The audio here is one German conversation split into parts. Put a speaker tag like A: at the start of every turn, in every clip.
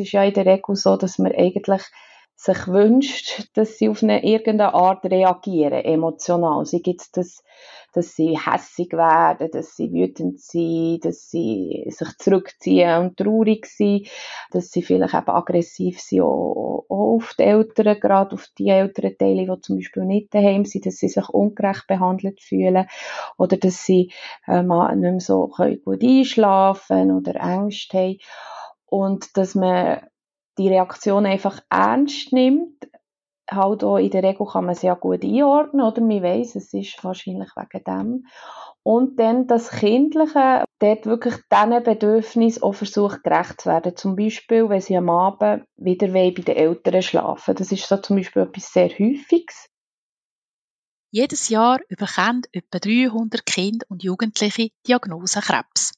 A: ist ja in der Regel so, dass man eigentlich sich wünscht, dass sie auf eine irgendeine Art reagieren, emotional. Sie gibt das, dass sie hässig werden, dass sie wütend sind, dass sie sich zurückziehen und traurig sind, dass sie vielleicht eben aggressiv sind, auch, auf die Eltern, gerade auf die älteren Teile, die zum Beispiel nicht daheim sind, dass sie sich ungerecht behandelt fühlen oder dass sie äh, nicht mehr so gut einschlafen oder Ängste haben und dass man die Reaktion einfach ernst nimmt. Halt auch in der Regel kann man sie ja gut einordnen, oder? Man weiss, es ist wahrscheinlich wegen dem. Und dann das Kindliche, dort wirklich diesen Bedürfnis auch versucht gerecht zu werden. Zum Beispiel, wenn sie am Abend wieder bei den Eltern schlafen. Das ist so zum Beispiel etwas sehr Häufiges.
B: Jedes Jahr überkommen etwa 300 Kinder und Jugendliche Diagnose Krebs.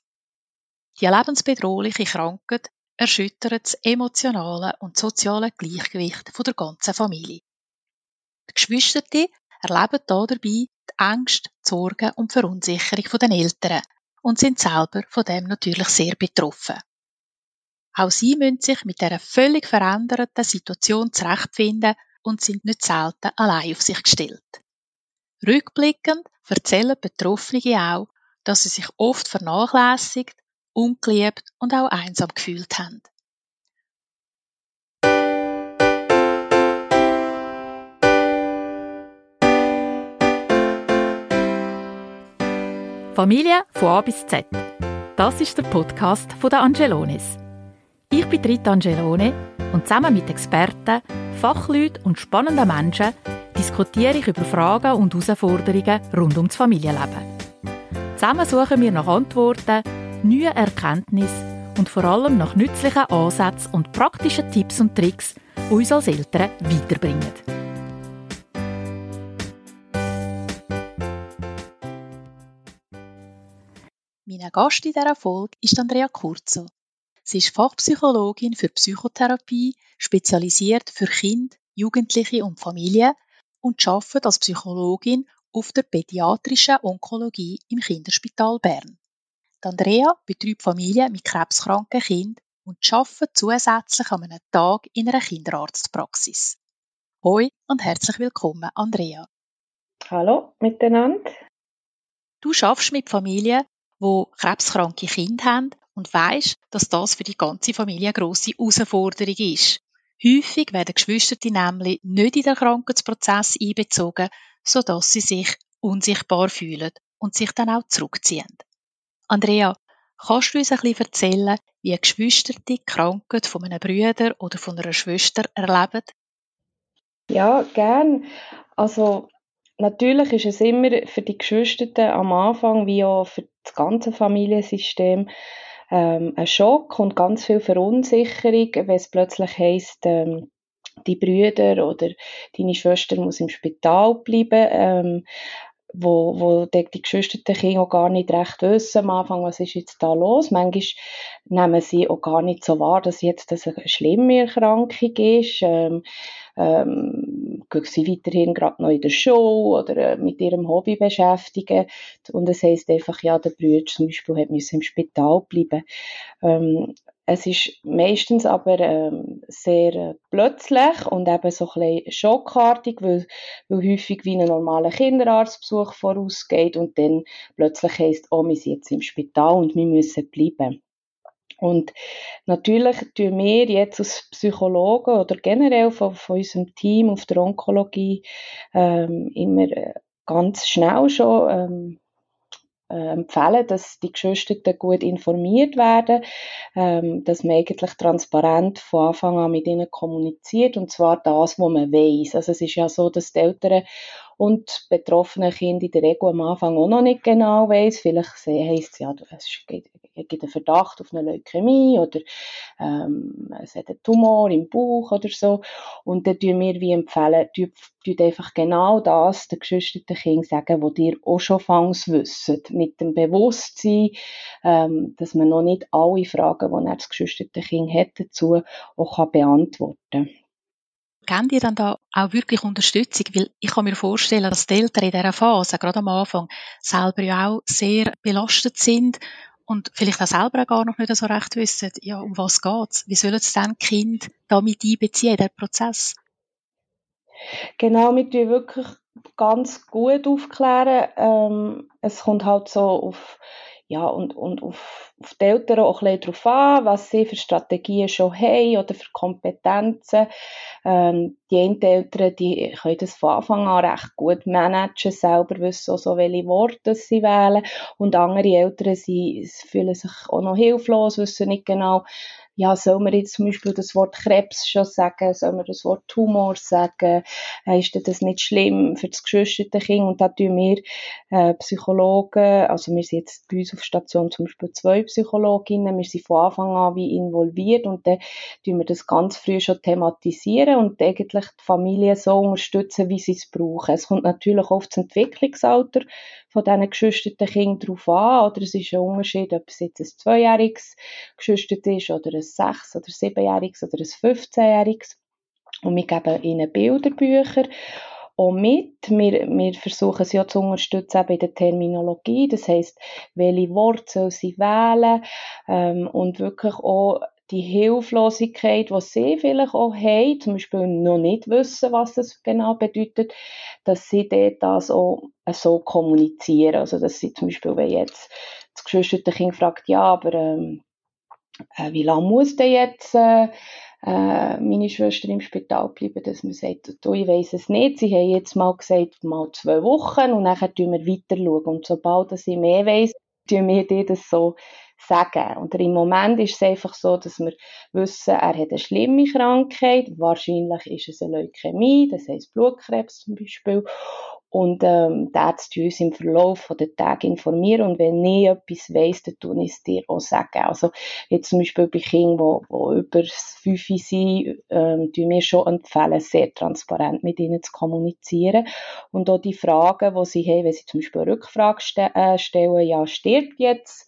B: Die lebensbedrohliche Krankheit erschüttert das emotionale und soziale Gleichgewicht der ganzen Familie. Die Geschwister erleben dabei die Ängste, die Sorgen und die Verunsicherung der Eltern und sind selber von dem natürlich sehr betroffen. Auch sie müssen sich mit dieser völlig veränderten Situation zurechtfinden und sind nicht selten allein auf sich gestellt. Rückblickend erzählen Betroffene auch, dass sie sich oft vernachlässigt ungeliebt und auch einsam gefühlt haben. Familie von A bis Z. Das ist der Podcast von der Angelones. Ich bin Rita Angelone und zusammen mit Experten, Fachleuten und spannenden Menschen diskutiere ich über Fragen und Herausforderungen rund ums Familienleben. Zusammen suchen wir nach Antworten neuen Erkenntnissen und vor allem nach nützlichen Ansätzen und praktischen Tipps und Tricks, die uns als Eltern weiterbringen. Mein Gast in dieser Folge ist Andrea Kurzo. Sie ist Fachpsychologin für Psychotherapie, spezialisiert für Kinder, Jugendliche und Familien und arbeitet als Psychologin auf der pädiatrischen Onkologie im Kinderspital Bern. Die Andrea betreibt Familien mit krebskranken Kindern und arbeitet zusätzlich an einem Tag in einer Kinderarztpraxis. Hoi und herzlich willkommen, Andrea.
A: Hallo miteinander.
B: Du schaffst mit Familien, wo krebskranke Kinder haben und weißt, dass das für die ganze Familie eine grosse Herausforderung ist. Häufig werden Geschwister nämlich nicht in den Krankheitsprozess einbezogen, sodass sie sich unsichtbar fühlen und sich dann auch zurückziehen. Andrea, kannst du uns ein bisschen erzählen, wie Geschwister die Krankheit von einem Bruder oder von einer Schwester erleben?
A: Ja, gern. Also natürlich ist es immer für die Geschwister am Anfang wie auch für das ganze Familiensystem ähm, ein Schock und ganz viel Verunsicherung, wenn es plötzlich heisst, ähm, die Brüder oder deine Schwester muss im Spital bleiben. Ähm, wo, wo die, geschwisterten Kinder auch gar nicht recht wissen am Anfang, was ist jetzt da los. Manchmal nehmen sie auch gar nicht so wahr, dass jetzt das eine schlimme Erkrankung ist. Ähm, ähm, gehen sie weiterhin gerade noch in der Show oder äh, mit ihrem Hobby beschäftigen. Und es heisst einfach, ja, der Bruder zum Beispiel hat müssen im Spital bleiben. Ähm, es ist meistens aber ähm, sehr äh, plötzlich und eben so ein bisschen schockartig, weil, weil häufig wie ein normaler Kinderarztbesuch vorausgeht und dann plötzlich heisst, oh, wir sind jetzt im Spital und wir müssen bleiben. Und natürlich tun wir jetzt als Psychologen oder generell von, von unserem Team auf der Onkologie ähm, immer äh, ganz schnell schon ähm, äh, empfehlen, dass die Geschwister gut informiert werden, ähm, dass man eigentlich transparent von Anfang an mit ihnen kommuniziert und zwar das, was man weiß. Also es ist ja so, dass die Eltern und betroffene Kinder in der Regel am Anfang auch noch nicht genau weiß. Vielleicht heisst es ja, es gibt, einen Verdacht auf eine Leukämie oder ähm, es hat einen Tumor im Bauch oder so. Und dann tun wir wie empfehlen, tut einfach genau das den geschwisterten Kindern sagen, was ihr auch schon fangs wissen. Mit dem Bewusstsein, ähm, dass man noch nicht alle Fragen, die das geschwisterte Kind hat, dazu auch kann beantworten kann.
B: Gebt ihr dann da auch wirklich Unterstützung? Weil ich kann mir vorstellen, dass die Eltern in dieser Phase, gerade am Anfang, selber ja auch sehr belastet sind und vielleicht auch selber gar noch nicht so recht wissen, ja, um was geht's? Wie sollen es dann Kind damit einbeziehen, der Prozess?
A: Genau, wir tun wirklich ganz gut aufklären. Ähm, es kommt halt so auf ja, und, und auf, auf die Eltern auch ein bisschen darauf an, was sie für Strategien schon haben oder für Kompetenzen. Ähm, die einen Eltern, die können das von Anfang an recht gut managen, selber wissen auch so, welche Worte sie wählen. Und andere Eltern, sie fühlen sich auch noch hilflos, wissen nicht genau, ja, soll man jetzt zum Beispiel das Wort Krebs schon sagen, soll man das Wort Tumor sagen, äh, ist das nicht schlimm für das geschwisterte Kind? Und da tun wir äh, Psychologen, also wir sind jetzt bei uns auf Station zum Beispiel zwei Psychologinnen, wir sind von Anfang an wie involviert und dann tun wir das ganz früh schon thematisieren und eigentlich die Familie so unterstützen, wie sie es brauchen. Es kommt natürlich oft das Entwicklungsalter von diesen geschwisterten Kindern darauf an, oder es ist ein Unterschied, ob es jetzt ein zweijähriges geschwistert ist oder ein sechs- oder siebenjähriges oder ein fünfzehnjähriges. Und wir geben ihnen Bilderbücher auch mit. Wir, wir versuchen sie auch zu unterstützen eben in der Terminologie. Das heisst, welche Worte soll sie wählen ähm, und wirklich auch die Hilflosigkeit, die sie vielleicht auch haben, zum Beispiel noch nicht wissen, was das genau bedeutet, dass sie dort das auch so kommunizieren. Also, dass sie zum Beispiel, wenn jetzt das geschwisterte Kind fragt, ja, aber ähm, äh, wie lange muss denn jetzt äh, äh, meine Schwester im Spital bleiben, dass man sagt, du, ich weiss es nicht, sie haben jetzt mal gesagt, mal zwei Wochen und dann schauen wir weiter. Und sobald ich mehr weiss, tun wir dir das so sagen. Und im Moment ist es einfach so, dass wir wissen, er hat eine schlimme Krankheit. Wahrscheinlich ist es eine Leukämie, das heisst Blutkrebs zum Beispiel. Und ähm, der Ärzte uns im Verlauf der Tage informieren und wenn nie etwas weiss, dann tun ich es dir auch sagen. Also jetzt zum Beispiel bei Kindern, die, die über das 5 sind, ähm, tun wir schon empfehlen, sehr transparent mit ihnen zu kommunizieren. Und auch die Fragen, die sie haben, wenn sie zum Beispiel eine Rückfrage ste äh, stellen, ja, stirbt jetzt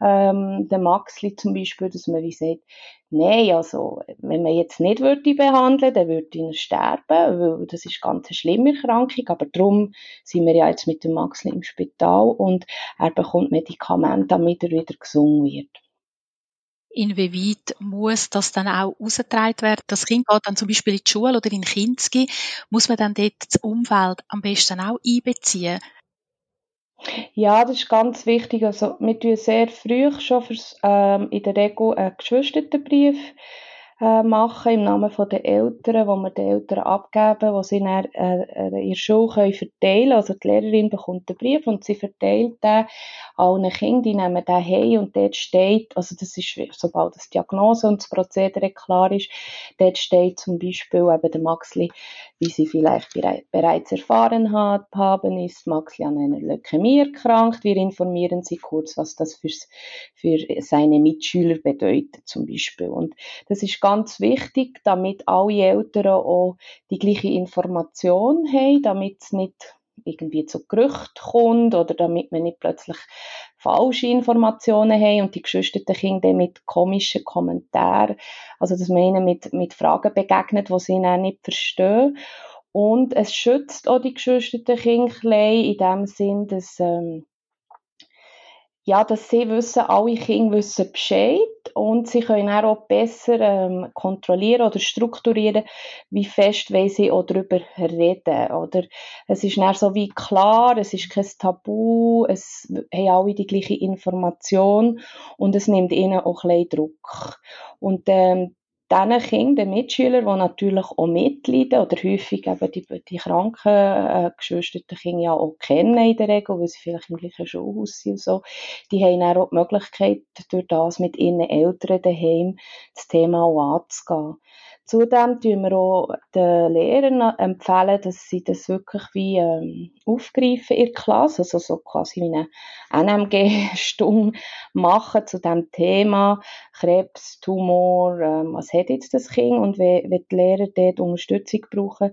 A: ähm, der Maxli zum Beispiel, dass man wie sagt, nein, also wenn man jetzt nicht würde behandeln, dann würde er sterben, weil das ist ganz eine schlimme Erkrankung, aber darum sind wir ja jetzt mit dem Maxli im Spital und er bekommt Medikamente, damit er wieder gesund wird.
B: Inwieweit muss das dann auch ausgetragen werden? Das Kind geht dann zum Beispiel in die Schule oder in den Kinski. Muss man dann dort das Umfeld am besten auch einbeziehen?
A: Ja, das ist ganz wichtig. Also, wir tun sehr früh schon fürs, ähm, in der Regel einen Geschwistertenbrief äh, machen im Namen der Eltern, wo wir den Eltern abgeben, wo sie dann äh, äh, in der Schule können verteilen Also die Lehrerin bekommt den Brief und sie verteilt den allen Kindern, die nehmen den heim und dort steht, also das ist, sobald das Diagnose und das Prozedere klar ist, dort steht zum Beispiel eben der Maxli, wie sie vielleicht bereits erfahren hat, haben, ist Maxli an einer Leukämie erkrankt. Wir informieren sie kurz, was das für, für seine Mitschüler bedeutet zum Beispiel. Und das ist ganz wichtig, damit alle Eltern auch die gleiche Information haben, damit es nicht irgendwie zu Gerüchten kommt oder damit man nicht plötzlich falsche Informationen haben und die geschwisterten Kinder mit komischen Kommentaren, also dass man ihnen mit, mit Fragen begegnet, die sie dann nicht verstehen. Und es schützt auch die geschwisterten Kinder in dem Sinn, dass ähm, ja, dass sie wissen, alle Kinder wissen Bescheid und sie können auch besser ähm, kontrollieren oder strukturieren, wie fest sie auch darüber reden. Oder es ist dann so wie klar, es ist kein Tabu, es haben alle die gleiche Information und es nimmt ihnen auch ein bisschen Druck. Und ähm, diesen Kindern, den Mitschülern, die natürlich auch mitleiden oder häufig eben die, die kranken äh, geschwisterten Kinder ja auch kennen in der Regel, weil sie vielleicht im gleichen Schulhaus sind und so, die haben dann auch die Möglichkeit, durch das mit ihren Eltern daheim das Thema auch anzugehen. Zudem empfehlen wir auch den Lehrern empfehlen, dass sie das wirklich wie ähm, aufgreifen in der Klasse, also so quasi wie eine NMG-Stunde machen zu dem Thema. Krebs, Tumor, ähm, was hat jetzt das Kind? Und wenn, wenn die Lehrer dort Unterstützung brauchen,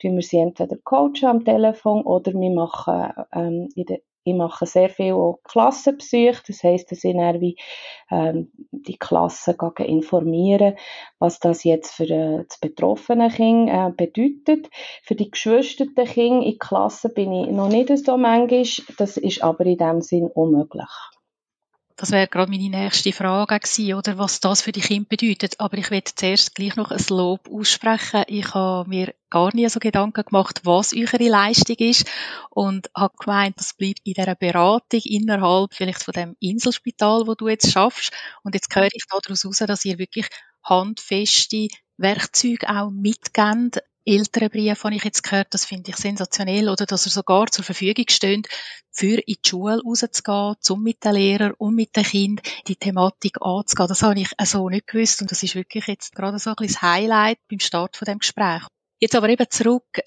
A: tun wir sie entweder coachen am Telefon oder wir machen ähm, in der ich mache sehr viel Klassenbesuche, das heisst, dass ich wie, ähm, die Klassen informieren, was das jetzt für äh, das betroffene Kind äh, bedeutet. Für die geschwisterten Kinder in Klassen bin ich noch nicht so manchmal, das ist aber in dem Sinn unmöglich.
B: Das wäre gerade meine nächste Frage gewesen, oder was das für die Kinder bedeutet. Aber ich werde zuerst gleich noch ein Lob aussprechen. Ich habe mir gar nie so Gedanken gemacht, was eure Leistung ist und habe gemeint, das bleibt in dieser Beratung innerhalb vielleicht von dem Inselspital, wo du jetzt schaffst. Und jetzt höre ich daraus heraus, dass ihr wirklich handfeste Werkzeuge auch mitgebt, älteren Brief habe ich jetzt gehört, das finde ich sensationell, oder dass er sogar zur Verfügung steht, für in die Schule rauszugehen, um mit den Lehrern und mit den Kindern die Thematik anzugehen. Das habe ich so nicht gewusst und das ist wirklich jetzt gerade so ein bisschen das Highlight beim Start von dem Gespräch. Jetzt aber eben zurück,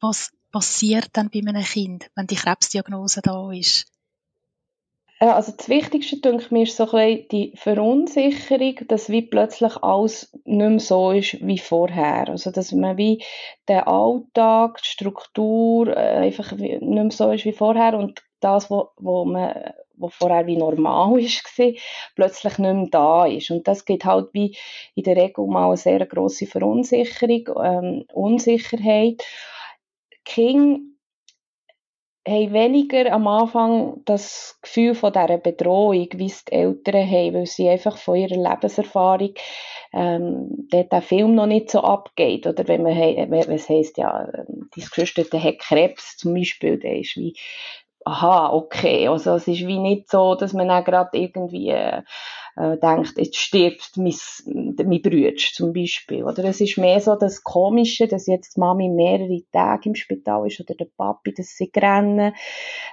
B: was passiert dann bei einem Kind, wenn die Krebsdiagnose da ist?
A: Also das Wichtigste, denke ich mir, ist so ein bisschen die Verunsicherung, dass wie plötzlich alles nicht mehr so ist wie vorher. Also dass man wie der Alltag, die Struktur äh, einfach nicht mehr so ist wie vorher und das, was wo man wo vorher wie normal ist, war, plötzlich nicht mehr da ist. Und das gibt halt wie in der Regel mal eine sehr grosse Verunsicherung, ähm, Unsicherheit. Kinder haben weniger am Anfang das Gefühl von dieser Bedrohung, wie es die Eltern haben, weil sie einfach von ihrer Lebenserfahrung ähm, dort der Film noch nicht so abgeht. Oder wenn man, was heisst, ja, ähm, die Geschwister hat Krebs zum Beispiel, der ist wie, aha, okay, also es ist wie nicht so, dass man dann gerade irgendwie äh, äh, denkt, jetzt stirbt mein, mein Bruder zum Beispiel. Oder es ist mehr so das Komische, dass jetzt die Mami mehrere Tage im Spital ist oder der Papi, dass sie rennen,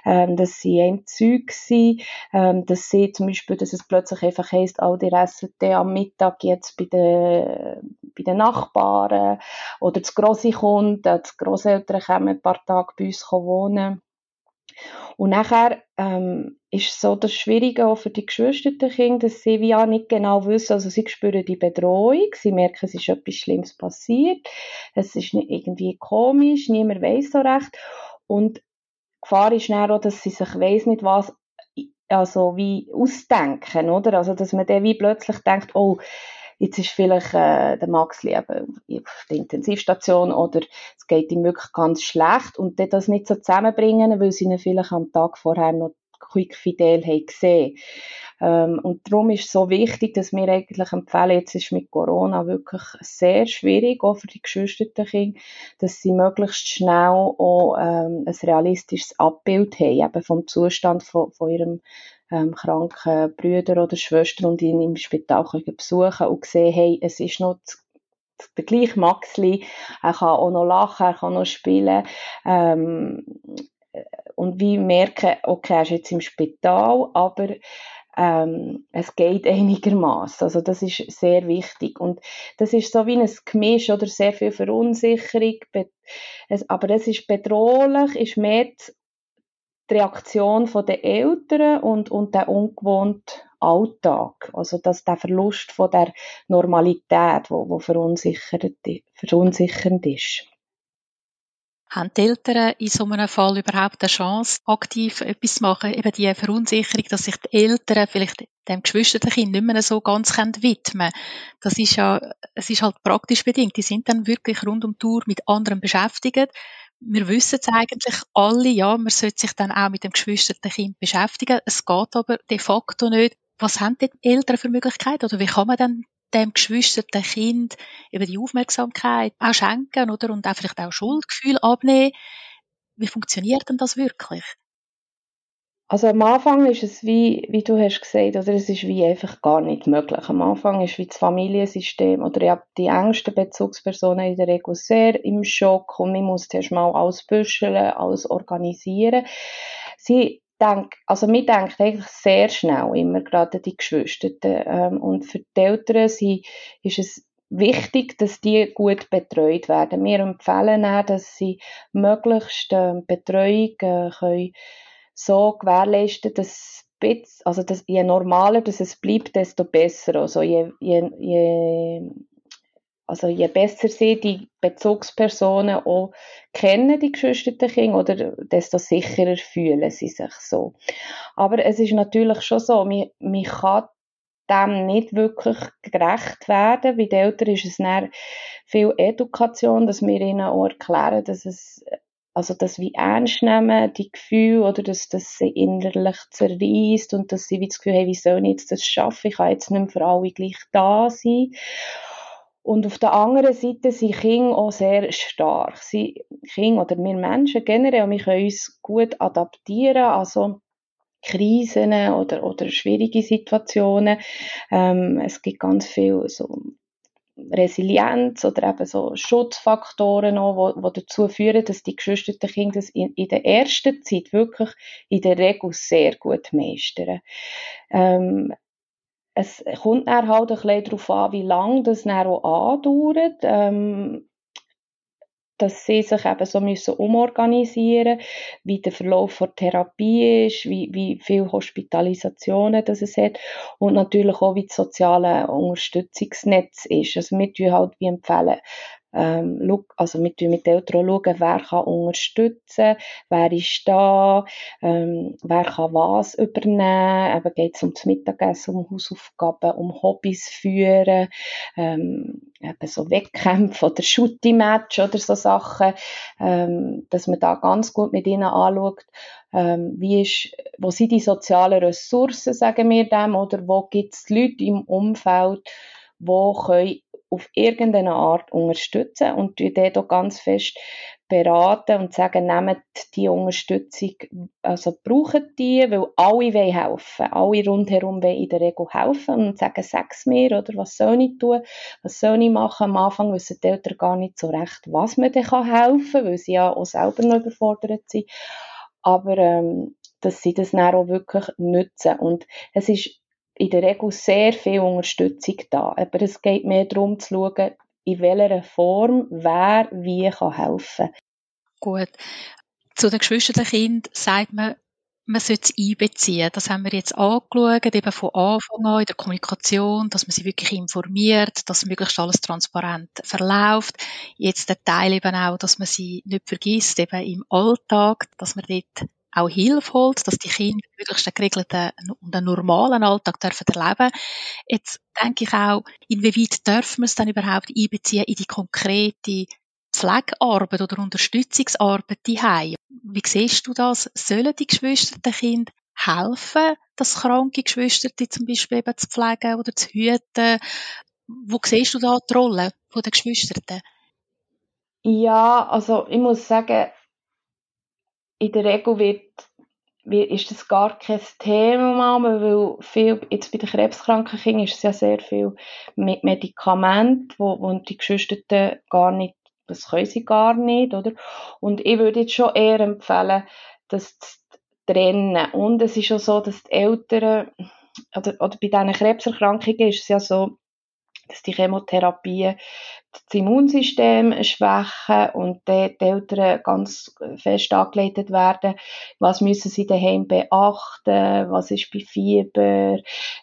A: ähm, dass sie im Zeug sind, ähm, dass sie zum Beispiel, dass es plötzlich einfach heisst, all die essen am Mittag jetzt bei den, bei den Nachbarn oder das Grosse kommt, äh, die Grosseltern kommen ein paar Tage bei uns wohnen und nachher ähm, ist so das Schwierige auch für die geschwisterten Kinder, dass sie wie auch nicht genau wissen, also sie spüren die Bedrohung, sie merken, es ist etwas Schlimmes passiert, es ist irgendwie komisch, niemand weiß so recht. Und die Gefahr ist dann auch, dass sie sich weiss nicht was also wie ausdenken, oder? Also, dass man dann wie plötzlich denkt, oh, jetzt ist vielleicht äh, der Max eben auf der Intensivstation oder es geht ihm wirklich ganz schlecht und dann das nicht so zusammenbringen, weil sie ihn vielleicht am Tag vorher noch quick fidel haben gesehen. Ähm, und darum ist es so wichtig, dass wir eigentlich empfehlen, jetzt ist mit Corona wirklich sehr schwierig, auch für die geschwisterten Kinder, dass sie möglichst schnell auch ähm, ein realistisches Abbild haben, eben vom Zustand von, von ihrem ähm, kranken Brüder oder Schwestern und ihn im Spital können besuchen und sehen, hey, es ist noch der gleiche Maxli, er kann auch noch lachen, er kann noch spielen. Ähm, und wie merken, okay, er ist jetzt im Spital, aber ähm, es geht einigermaßen. Also das ist sehr wichtig. Und das ist so wie ein Gemisch oder sehr viel Verunsicherung, aber es ist bedrohlich, ist mehr die Reaktion der Eltern und, und der ungewohnte Alltag. Also dass der Verlust von der Normalität, wo, wo verunsichernd, ist.
B: Haben die Eltern in so einem Fall überhaupt eine Chance, aktiv etwas zu machen? Eben die Verunsicherung, dass sich die Eltern vielleicht dem Geschwisterkind nicht mehr so ganz widmen können. Das ist ja, es ist halt praktisch bedingt. Die sind dann wirklich rund um die Tour mit anderen beschäftigt wir wissen es eigentlich alle, ja, man sollte sich dann auch mit dem geschwisterten Kind beschäftigen. Es geht aber de facto nicht. Was haben die Eltern für Möglichkeiten? Oder wie kann man dann dem geschwisterten Kind eben die Aufmerksamkeit auch schenken, oder? Und auch vielleicht auch Schuldgefühl abnehmen? Wie funktioniert denn das wirklich?
A: Also am Anfang ist es wie, wie du hast gesagt, oder es ist wie einfach gar nicht möglich. Am Anfang ist wie das Familiensystem oder ja, die engsten Bezugspersonen in der Regel sehr im Schock und man muss erst mal alles büscheln, alles organisieren. Sie denkt, also mir denkt eigentlich sehr schnell immer gerade die Geschwister ähm, und für die Eltern sie, ist es wichtig, dass die gut betreut werden. Wir empfehlen auch, dass sie möglichst äh, Betreuung äh, können so gewährleisten, dass also dass je normaler dass es bleibt, desto besser. Also je, je, je, also je besser sie die Bezugspersonen auch kennen, die geschwisterten Kinder, oder desto sicherer fühlen sie sich so. Aber es ist natürlich schon so, man, man kann dem nicht wirklich gerecht werden. Bei den Eltern ist es dann viel Education, dass wir ihnen auch erklären, dass es also das wie ernst nehmen, die Gefühle, oder dass das sie innerlich zerreißt und dass sie wie das Gefühl haben, wie soll ich jetzt das schaffen, ich kann jetzt nicht mehr für alle gleich da sein. Und auf der anderen Seite sind Kinder auch sehr stark. Sie, Kinder oder wir Menschen generell, wir können uns gut adaptieren, also Krisen oder, oder schwierige Situationen. Ähm, es gibt ganz viel so Resilienz oder eben so Schutzfaktoren auch, wo, wo dazu führen, dass die geschwisterten Kinder das in, in der ersten Zeit wirklich in der Regel sehr gut meistern. Ähm, es kommt dann halt ein bisschen darauf an, wie lange das dann auch andauert. Ähm, dass sie sich eben so müssen umorganisieren wie der Verlauf der Therapie ist, wie, wie viele Hospitalisationen das es hat und natürlich auch, wie das soziale Unterstützungsnetz ist. Also wir halt wie empfehlen, ähm, also mit, mit den Eltern schauen, wer kann unterstützen, wer ist da, ähm, wer kann was übernehmen, eben geht es um das Mittagessen, um Hausaufgaben, um Hobbys führen, ähm, eben so Wettkämpfe oder Shooty-Match oder so Sachen, ähm, dass man da ganz gut mit ihnen anschaut, ähm, wie ist, wo sind die sozialen Ressourcen, sagen wir dem, oder wo gibt es Leute im Umfeld, wo können auf irgendeine Art unterstützen und die dort auch ganz fest beraten und sagen, nehmt die Unterstützung, also brauchen die, weil alle wollen helfen. Alle rundherum wollen in der Regel helfen und sagen, sag's mir, oder was soll ich tun, was soll ich machen. Am Anfang wissen die Eltern gar nicht so recht, was man dann helfen kann, weil sie ja auch selber noch überfordert sind. Aber ähm, dass sie das dann auch wirklich nutzen. Und es ist in der Regel sehr viel Unterstützung da. Aber es geht mehr darum zu schauen, in welcher Form wer wie kann helfen
B: Gut. Zu den Geschwisterkindern sagt man, man sollte es einbeziehen. Das haben wir jetzt angeschaut, eben von Anfang an in der Kommunikation, dass man sie wirklich informiert, dass möglichst alles transparent verläuft. Jetzt der Teil eben auch, dass man sie nicht vergisst, eben im Alltag, dass man dort auch Hilfe dass die Kinder möglichst einen geregelten und einen normalen Alltag dürfen erleben Jetzt denke ich auch, inwieweit dürfen wir es dann überhaupt einbeziehen in die konkrete Pflegearbeit oder Unterstützungsarbeit die Wie siehst du das? Sollen die Geschwister Kinder helfen, das kranke Geschwister zum Beispiel eben zu pflegen oder zu hüten? Wo siehst du da die Rolle der Geschwister?
A: Ja, also ich muss sagen, in der Regel wird, wird, ist das gar kein Thema, weil viel, jetzt bei den krebskranken Kindern ist es ja sehr viel mit Medikamenten, wo, wo die Geschwister gar nicht, das können sie gar nicht, oder? Und ich würde jetzt schon eher empfehlen, das zu trennen. Und es ist auch so, dass die Eltern, oder, oder bei diesen Krebserkrankungen ist es ja so, dass die Chemotherapie das Immunsystem schwächen und die Eltern ganz fest angeleitet werden, was müssen sie daheim beachten, was ist bei Fieber,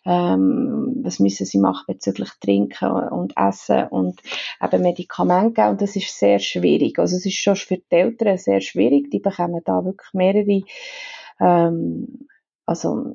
A: ähm, was müssen sie machen bezüglich Trinken und Essen und eben Medikamente und das ist sehr schwierig. Also es ist schon für die Eltern sehr schwierig, die bekommen da wirklich mehrere ähm, also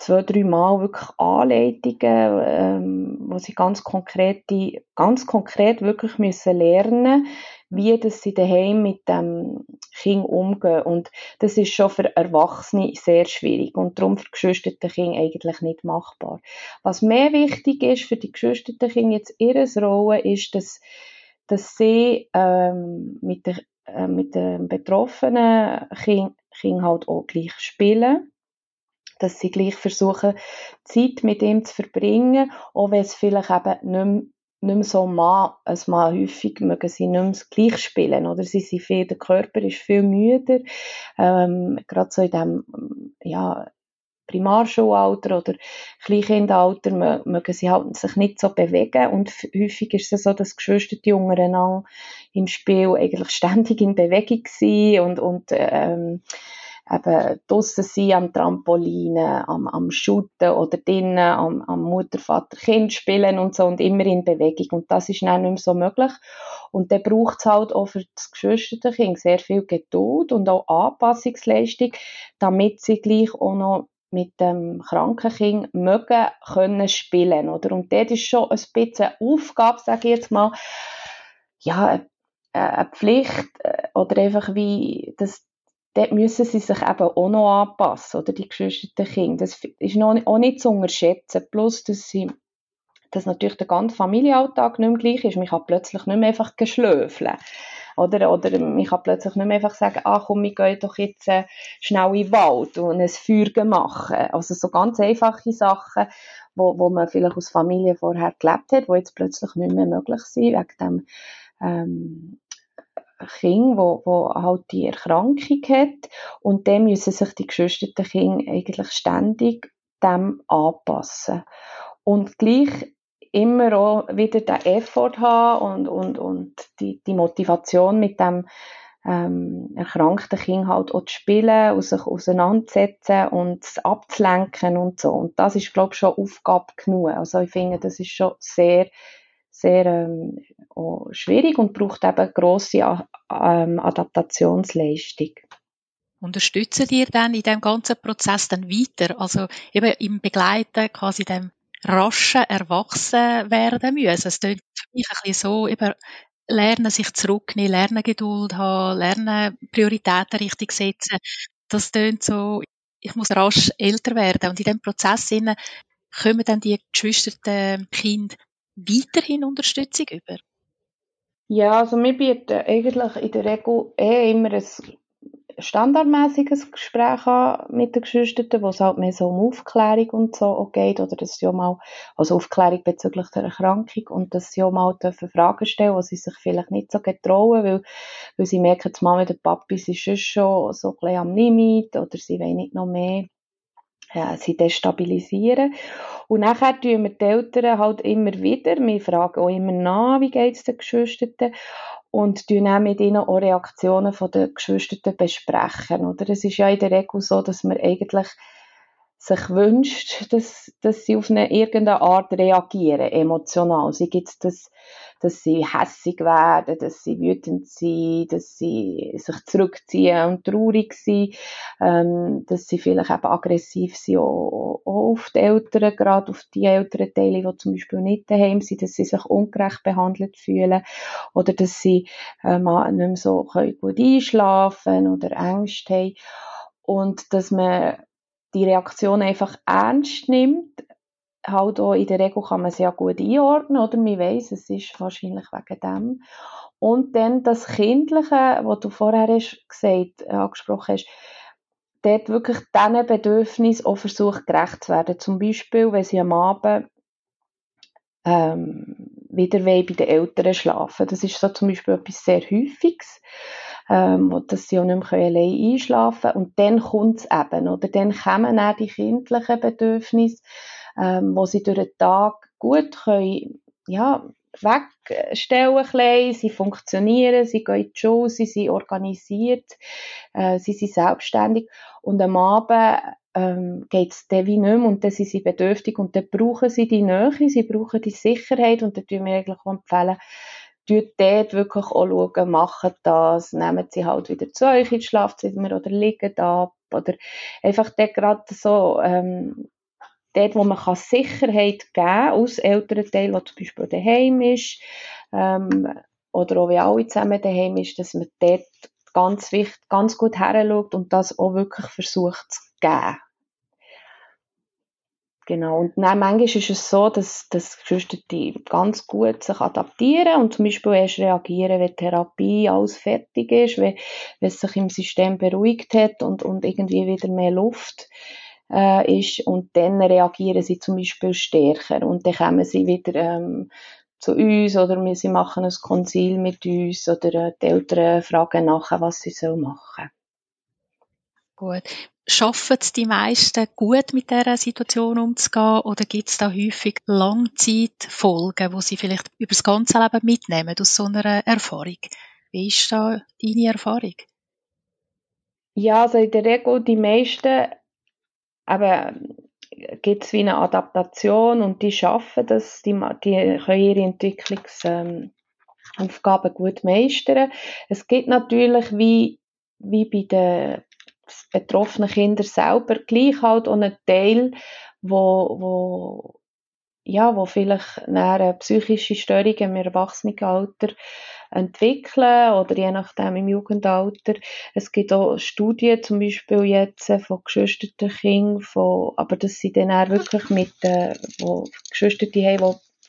A: zwei, drei Mal wirklich Anleitungen, ähm, wo sie ganz konkrete, ganz konkret wirklich müssen lernen, wie das sie daheim mit dem Kind umgehen. Und das ist schon für Erwachsene sehr schwierig und darum für geschwisterte Kinder eigentlich nicht machbar. Was mehr wichtig ist für die geschwisterten Kinder jetzt ihre Rolle ist, dass, dass sie ähm, mit, der, äh, mit dem betroffenen Kind, kind halt auch gleich spielen dass sie gleich versuchen, Zeit mit ihm zu verbringen, auch wenn es vielleicht eben nicht mehr, nicht mehr so mal, als mal häufig mögen sie nicht mehr gleich spielen, oder? Sie sind viel, der Körper ist viel müder, ähm, gerade so in dem, ja, Primarschulalter oder Kleinkindalter mögen sie halt sich nicht so bewegen und häufig ist es so, dass Geschwister die untereinander im Spiel eigentlich ständig in Bewegung sind und, und ähm, eben draussen sein am Trampolin, am, am Shooten oder drinnen am, am Mutter, Vater, Kind spielen und so und immer in Bewegung. Und das ist dann nicht mehr so möglich. Und dann braucht es halt auch für das Geschwisterkind sehr viel Geduld und auch Anpassungsleistung, damit sie gleich auch noch mit dem kranken Kind mögen können spielen, oder? Und das ist schon ein bisschen Aufgabe, sage ich jetzt mal, ja, eine Pflicht äh, oder einfach wie, das, dort müssen sie sich eben auch noch anpassen, oder die geschwisterten Kinder. Das ist noch, auch nicht zu unterschätzen. Plus, dass sie dass natürlich der ganze Familienalltag nicht mehr gleich ist. Man kann plötzlich nicht mehr einfach geschlöfeln. Oder, oder man kann plötzlich nicht mehr einfach sagen, ach komm, wir gehen doch jetzt äh, schnell in den Wald und ein Feuer machen. Also so ganz einfache Sachen, wo, wo man vielleicht aus Familie vorher gelebt hat, wo jetzt plötzlich nicht mehr möglich sind, wegen dem ähm, Kind, wo, wo halt die Erkrankung hat. Und dem müssen sich die geschwisterten Kinder eigentlich ständig dem anpassen. Und gleich immer auch wieder den Effort haben und, und, und die, die Motivation mit dem ähm, erkrankten Kind halt auch zu spielen und sich auseinanderzusetzen und abzulenken und so. Und das ist, glaube ich, schon Aufgabe genug. Also ich finde, das ist schon sehr, sehr ähm, schwierig und braucht eben grosse ähm, Adaptationsleistung.
B: Unterstützen dir dann in dem ganzen Prozess dann weiter? Also eben im Begleiten quasi dem raschen erwachsen werden müssen. Es klingt für mich ein bisschen so, eben, lernen sich zurücknehmen, lernen Geduld haben, lernen Prioritäten richtig setzen. Das klingt so, ich muss rasch älter werden. Und in diesem Prozess kommen dann die geschwisterten Kinder weiterhin Unterstützung über?
A: Ja, also wir bieten eigentlich in der Regel eh immer ein standardmäßiges Gespräch haben mit den Geschwisterten, wo es halt mehr so um Aufklärung und so geht, oder dass sie auch mal, also Aufklärung bezüglich der Erkrankung, und dass sie auch mal dürfen Fragen stellen, die sie sich vielleicht nicht so getrauen, weil, weil sie merken, die Mama und der Papi sind schon so ein bisschen am Limit, oder sie wollen nicht noch mehr ja, sie destabilisieren. Und nachher tun wir die Eltern halt immer wieder, wir fragen auch immer nach, wie geht es den Geschwisterten und tun auch mit ihnen auch Reaktionen der Geschwisterten besprechen. Oder? Es ist ja in der Regel so, dass man eigentlich sich wünscht, dass, dass sie auf eine irgendeine Art reagieren, emotional. Sie gibt das, dass sie hässig werden, dass sie wütend sind, dass sie sich zurückziehen und traurig sind, ähm, dass sie vielleicht eben aggressiv sind, auch, auch auf die Eltern, gerade auf die älteren Teile, die zum Beispiel nicht daheim sind, dass sie sich ungerecht behandelt fühlen oder dass sie ähm, nicht mehr so gut einschlafen oder Ängste haben und dass man die Reaktion einfach ernst nimmt, halt auch in der Regel kann man sie ja gut einordnen, oder? Man weiss, es ist wahrscheinlich wegen dem. Und dann das Kindliche, was du vorher gesagt, äh, angesprochen hast, dort wirklich diesen Bedürfnissen auch versucht gerecht zu werden. Zum Beispiel, wenn sie am Abend ähm, wieder bei den Eltern schlafen. Das ist so zum Beispiel etwas sehr Häufiges ähm, dass sie auch nicht mehr allein einschlafen können. Und dann kommt es eben, oder? Dann kommen auch die kindlichen Bedürfnisse, ähm, wo sie durch den Tag gut können, ja, wegstellen können, sie funktionieren, sie gehen in die Schule, sie sind organisiert, äh, sie sind selbstständig und am Abend ähm, geht es dann wie nicht mehr und dann sind sie bedürftig und dann brauchen sie die Nähe, sie brauchen die Sicherheit und dann tun wir eigentlich auch empfehlen, tut dort wirklich auch schauen, machen das, nehmen sie halt wieder zu euch ins Schlafzimmer oder liegen da oder einfach dort gerade so, ähm, dort, wo man kann Sicherheit geben kann, aus Elternteil, der zum Beispiel daheim ist, ähm, oder auch wie alle zusammen daheim ist, dass man dort ganz wichtig, ganz gut heranschaut und das auch wirklich versucht zu geben. Genau. Und dann manchmal ist es so, dass, dass Geschwister die ganz gut sich adaptieren und zum Beispiel erst reagieren, wenn Therapie alles fertig ist, wenn, wenn es sich im System beruhigt hat und, und irgendwie wieder mehr Luft äh, ist. Und dann reagieren sie zum Beispiel stärker und dann kommen sie wieder ähm, zu uns oder sie machen ein Konzil mit uns oder äh, die Eltern fragen nachher, was sie machen.
B: Gut. Schaffen es die meisten gut mit dieser Situation umzugehen oder gibt es da häufig Langzeitfolgen, wo sie vielleicht über das ganze Leben mitnehmen aus so einer Erfahrung? Wie ist da deine Erfahrung?
A: Ja, also in der Regel die meisten gibt es wie eine Adaptation und die schaffen das, die, die können ihre Entwicklungsaufgaben ähm, gut meistern. Es gibt natürlich wie, wie bei den betroffenen Kinder selber gleich halt auch einen Teil, wo, wo ja, wo vielleicht eine psychische Störungen im Erwachsenenalter entwickeln oder je nachdem im Jugendalter. Es gibt auch Studien, zum Beispiel jetzt von geschwisterten Kindern, von, aber das sind dann auch wirklich mit, äh, wo haben, die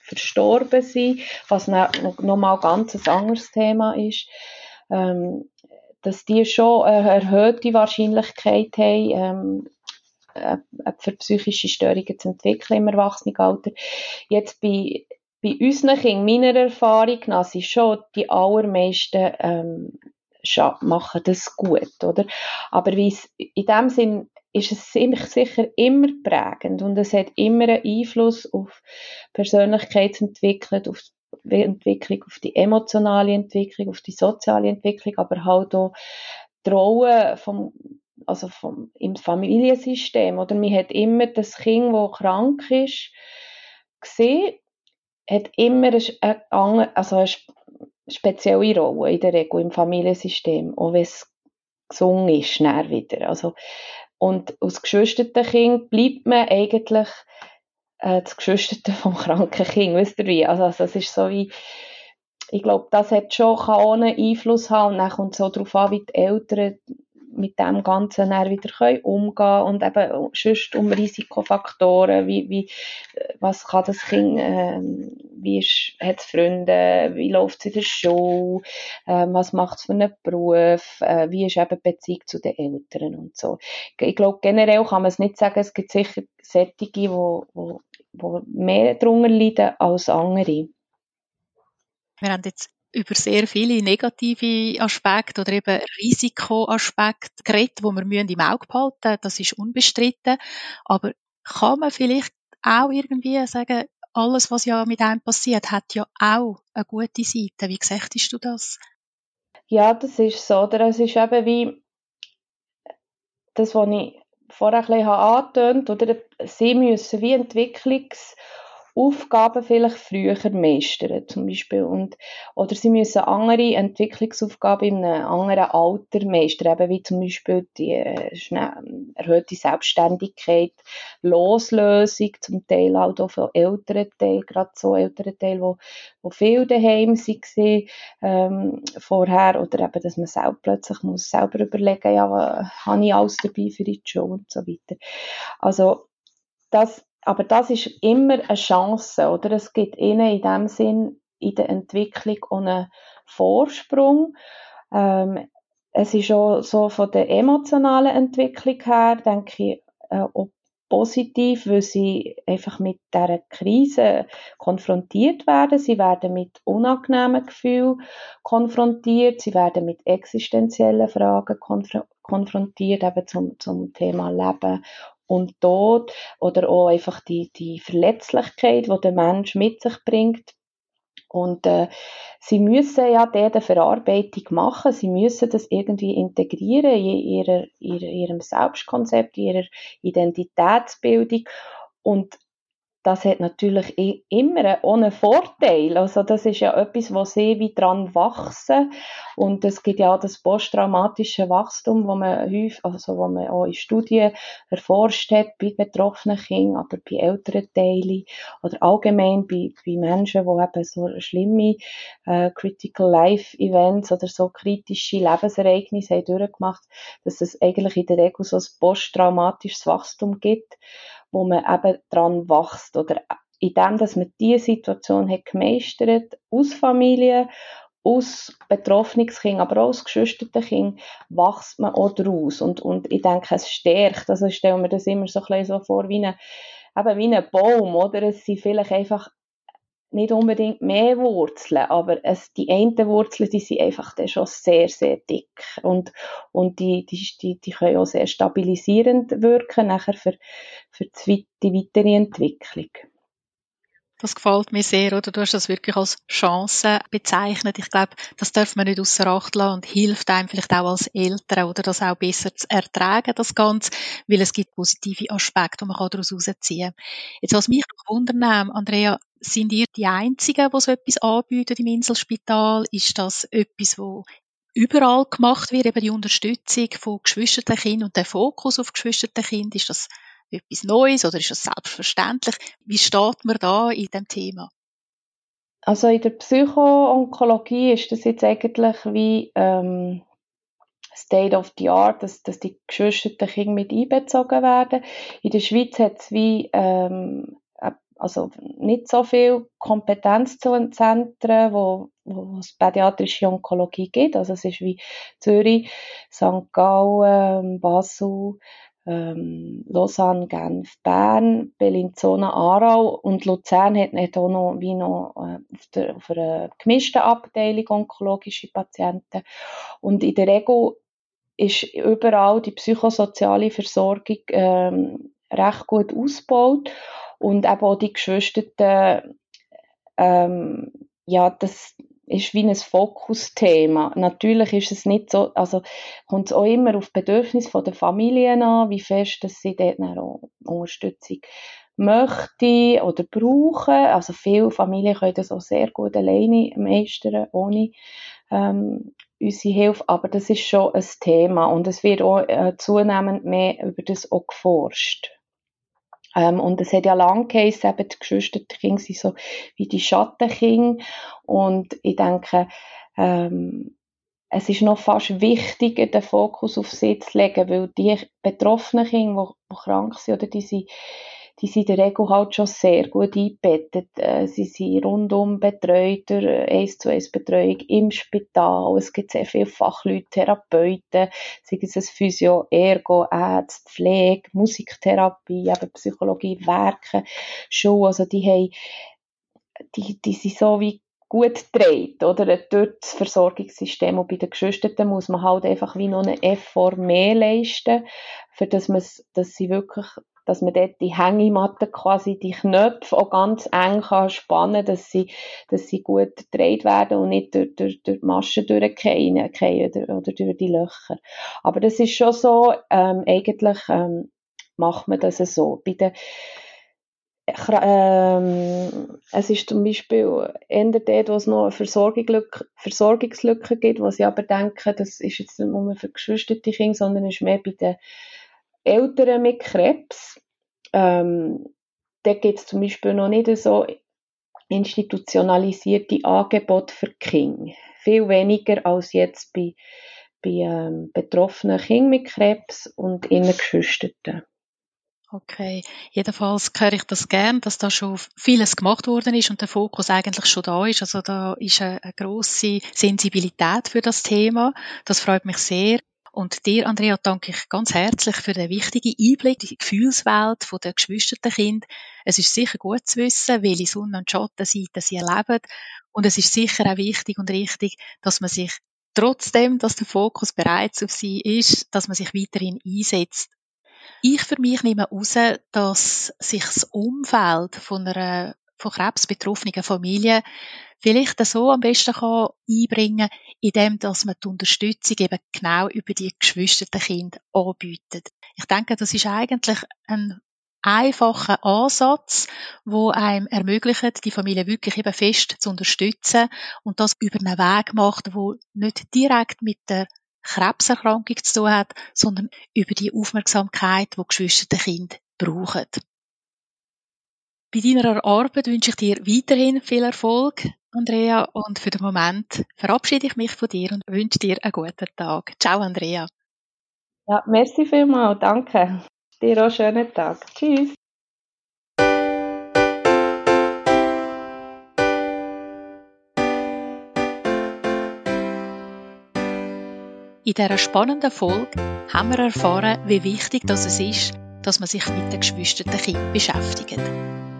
A: verstorben sind, was nochmal ganz ein anderes Thema ist. Ähm, dass die schon eine erhöhte Wahrscheinlichkeit haben, ähm, äh, für psychische Störungen zu entwickeln im Erwachsenenalter. Jetzt bei, bei unseren Kindern, meiner Erfahrung nach, sind schon die allermeisten ähm, machen das gut, oder? Aber in dem Sinn ist es sicher immer prägend und es hat immer einen Einfluss auf Persönlichkeitsentwicklung, auf Entwicklung, auf die emotionale Entwicklung, auf die soziale Entwicklung, aber halt auch die Rolle vom also vom, im Familiensystem, oder man hat immer das Kind, das krank ist, gesehen, hat immer eine, eine, also eine spezielle Rolle in der Regel im Familiensystem, auch wenn es gesungen ist, schnell wieder. Also, und als geschwisterten Kind bleibt man eigentlich äh, das Geschwisterte vom kranken Kind, wisst ihr wie? Also, also es ist so wie, ich glaube, das hat schon kann einen Einfluss haben und dann kommt es so darauf an, wie die Eltern mit dem Ganzen dann wieder können umgehen und eben sonst um Risikofaktoren, wie, wie, was kann das Kind, äh, wie ist, hat es Freunde, wie läuft es in der Schule, äh, was macht es für einen Beruf, äh, wie ist eben die Beziehung zu den Eltern und so. Ich glaube, generell kann man es nicht sagen, es gibt sicher Sättige, die wo, wo mehr darunter leiden als andere.
B: Wir haben jetzt über sehr viele negative Aspekte oder eben Risikoaspekte geredet, die wir im Auge behalten müssen. Das ist unbestritten. Aber kann man vielleicht auch irgendwie sagen, alles, was ja mit einem passiert, hat ja auch eine gute Seite. Wie siehst du das?
A: Ja, das ist so. Oder es ist eben wie das, was ich vorher ein bisschen angetönt oder? Sie müssen wie Entwicklungs- Aufgaben vielleicht früher meistern, zum Beispiel. Und, oder sie müssen andere Entwicklungsaufgaben in einem anderen Alter meistern, eben wie zum Beispiel die äh, erhöhte Selbstständigkeit, Loslösung, zum Teil auch von älteren Teilen, gerade so älteren Teilen, wo, wo viel daheim waren, ähm, vorher, oder eben, dass man selber plötzlich muss selber überlegen, ja, was habe ich alles dabei für die Show und so weiter. Also, das aber das ist immer eine Chance, oder? Es gibt ihnen in dem Sinn in der Entwicklung einen Vorsprung. Ähm, es ist auch so von der emotionalen Entwicklung her, denke ich, äh, auch positiv, weil sie einfach mit dieser Krise konfrontiert werden. Sie werden mit unangenehmen Gefühlen konfrontiert. Sie werden mit existenziellen Fragen konf konfrontiert, eben zum, zum Thema Leben und Tod oder auch einfach die, die Verletzlichkeit, die der Mensch mit sich bringt. Und äh, sie müssen ja diese Verarbeitung machen, sie müssen das irgendwie integrieren in ihrer, ihrer, ihrem Selbstkonzept, in ihrer Identitätsbildung. Und das hat natürlich immer ohne Vorteil. Also das ist ja etwas, wo sie wie dran wachsen. Und es gibt ja auch das posttraumatische Wachstum, wo man häufig, also wo man auch in Studien erforscht hat, bei betroffenen Kindern, aber bei älteren Teilen oder allgemein bei, bei Menschen, die eben so schlimme äh, Critical Life Events oder so kritische Lebensereignisse haben durchgemacht, dass es eigentlich in der Regel so ein posttraumatisches Wachstum gibt wo man eben dran wächst oder in dem, dass man diese Situation hat gemeistert, aus Familie, aus Betroffenenkind, aber auch aus geschwisterten Kind, wächst man auch daraus. Und, und ich denke, es stärkt. Also ich stelle mir das immer so ein bisschen so vor wie ein, eben wie ein Baum, oder? Es sind vielleicht einfach nicht unbedingt mehr Wurzeln, aber es, die einen Wurzeln, die sind einfach dann schon sehr, sehr dick und, und die, die, die, die können auch sehr stabilisierend wirken nachher für, für die, weitere Entwicklung.
B: Das gefällt mir sehr, oder? Du hast das wirklich als Chance bezeichnet. Ich glaube, das darf man nicht außer Acht lassen und hilft einem vielleicht auch als Eltern, oder das auch besser zu ertragen, das Ganze, weil es gibt positive Aspekte, die man daraus herausziehen kann. Jetzt, was mich noch wundern Andrea, sind ihr die Einzigen, die so etwas anbieten im Inselspital? Ist das etwas, wo überall gemacht wird, eben die Unterstützung von geschwisterten Kindern und der Fokus auf geschwisterten Kindern? Ist das etwas Neues oder ist das selbstverständlich? Wie steht man da in dem Thema?
A: also in der Psychoonkologie ist das jetzt eigentlich wie ähm, State of the Art, dass, dass die geschwisterten Kinder mit einbezogen werden. In der Schweiz hat es wie ähm, also nicht so viel Kompetenzzentren, wo, wo es pädiatrische Onkologie gibt. Also es ist wie Zürich, St. Gallen, Basel, ähm, Lausanne, Genf, Bern, Bellinzona, Aarau und Luzern hat nicht auch noch wie noch äh, auf, der, auf einer gemischten Abteilung onkologische Patienten. Und in der Regel ist überall die psychosoziale Versorgung ähm, recht gut ausgebaut und eben auch die Geschwister, ähm, ja, das ist wie ein Fokusthema. Natürlich ist es nicht so, also kommt es auch immer auf Bedürfnis der Familien an, wie fest, dass sie dort auch Unterstützung möchte oder brauchen. Also viele Familien können das auch sehr gut alleine meistern, ohne ähm, unsere Hilfe. Aber das ist schon ein Thema und es wird auch äh, zunehmend mehr über das auch geforscht. Ähm, und es hat ja lange geheißen, eben die geschwisterten Kinder sind so wie die Schattenkinder. Und ich denke, ähm, es ist noch fast wichtiger, den Fokus auf sie zu legen, weil die betroffenen Kinder, die, die krank sind oder die sind die sind in der Regel halt schon sehr gut eingebettet. Äh, sie sind rundum betreut durch eins zu eins Betreuung im Spital. Es gibt sehr viele Fachleute, Therapeuten, sei es ein Physio, Ergo, Ärzte, Pflege, Musiktherapie, eben Psychologie, Werke, Schule. Also die haben, die, die sind so wie gut dreht, oder? Dort das Versorgungssystem. Und bei den Geschwisterten muss man halt einfach wie noch einen Effort mehr leisten, für dass man, dass sie wirklich dass man dort die Hängematte quasi die Knöpfe auch ganz eng kann spannen, dass sie, dass sie gut gedreht werden und nicht durch, durch, durch die Maschen durchgehen oder, oder durch die Löcher. Aber das ist schon so, ähm, eigentlich ähm, macht man das so. Bei den ähm, es ist zum Beispiel eher dort, wo es noch eine Versorgungslücke, Versorgungslücke gibt, wo sie aber denken, das ist jetzt nicht nur für geschwisterte Kinder, sondern ist mehr bei den Eltern mit Krebs, ähm, da gibt es zum Beispiel noch nicht so institutionalisierte Angebote für Kinder. Viel weniger als jetzt bei, bei ähm, betroffenen Kindern mit Krebs und ihren Geschwisterten.
B: Okay, jedenfalls höre ich das gern, dass da schon vieles gemacht worden ist und der Fokus eigentlich schon da ist. Also da ist eine, eine große Sensibilität für das Thema. Das freut mich sehr. Und dir, Andrea, danke ich ganz herzlich für den wichtigen Einblick in die Gefühlswelt der geschwisterten Kinder. Es ist sicher gut zu wissen, welche Sonne- und Schattenseiten sie erleben. Und es ist sicher auch wichtig und richtig, dass man sich trotzdem, dass der Fokus bereits auf sie ist, dass man sich weiterhin einsetzt. Ich für mich nehme heraus, dass sich das Umfeld von einer von Krebs betroffenen Familie vielleicht so am besten einbringen kann, indem dass man die Unterstützung eben genau über die geschwisterten Kinder anbietet. Ich denke, das ist eigentlich ein einfacher Ansatz, wo einem ermöglicht, die Familie wirklich eben fest zu unterstützen und das über einen Weg macht, wo nicht direkt mit der Krebserkrankung zu tun hat, sondern über die Aufmerksamkeit, die geschwisterte Kinder brauchen. Bei deiner Arbeit wünsche ich dir weiterhin viel Erfolg, Andrea, und für den Moment verabschiede ich mich von dir und wünsche dir einen guten Tag. Ciao, Andrea.
A: Ja, merci vielmals, danke. Dir auch einen schönen Tag. Tschüss.
B: In dieser spannenden Folge haben wir erfahren, wie wichtig das ist, dass man sich mit den geschwisterten Kindern beschäftigt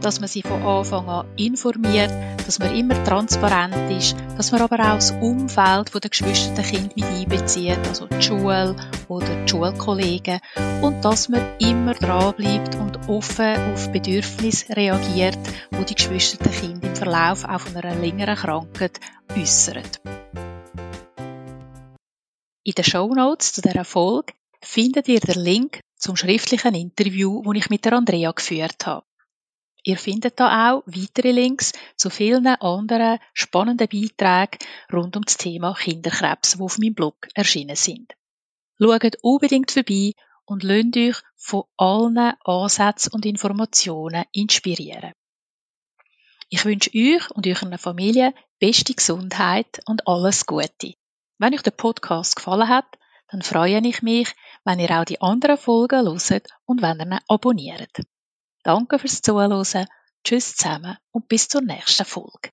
B: dass man sie von Anfang an informiert, dass man immer transparent ist, dass man aber auch das Umfeld der geschwisterten Kinder mit einbezieht, also die Schule oder die Schulkollegen und dass man immer dranbleibt und offen auf Bedürfnisse reagiert, wo die geschwisterten Kinder im Verlauf auch von einer längeren Krankheit äußern. In den Show Notes zu dieser Folge findet ihr den Link zum schriftlichen Interview, das ich mit der Andrea geführt habe. Ihr findet da auch weitere Links zu vielen anderen spannenden Beiträgen rund um das Thema Kinderkrebs, die auf meinem Blog erschienen sind. Schaut unbedingt vorbei und lasst euch von allen Ansätzen und Informationen inspirieren. Ich wünsche euch und eurer Familie beste Gesundheit und alles Gute. Wenn euch der Podcast gefallen hat, dann freue ich mich, wenn ihr auch die anderen Folgen hört und wenn ihr ihn abonniert. Danke fürs Zuhören, tschüss zusammen und bis zur nächsten Folge.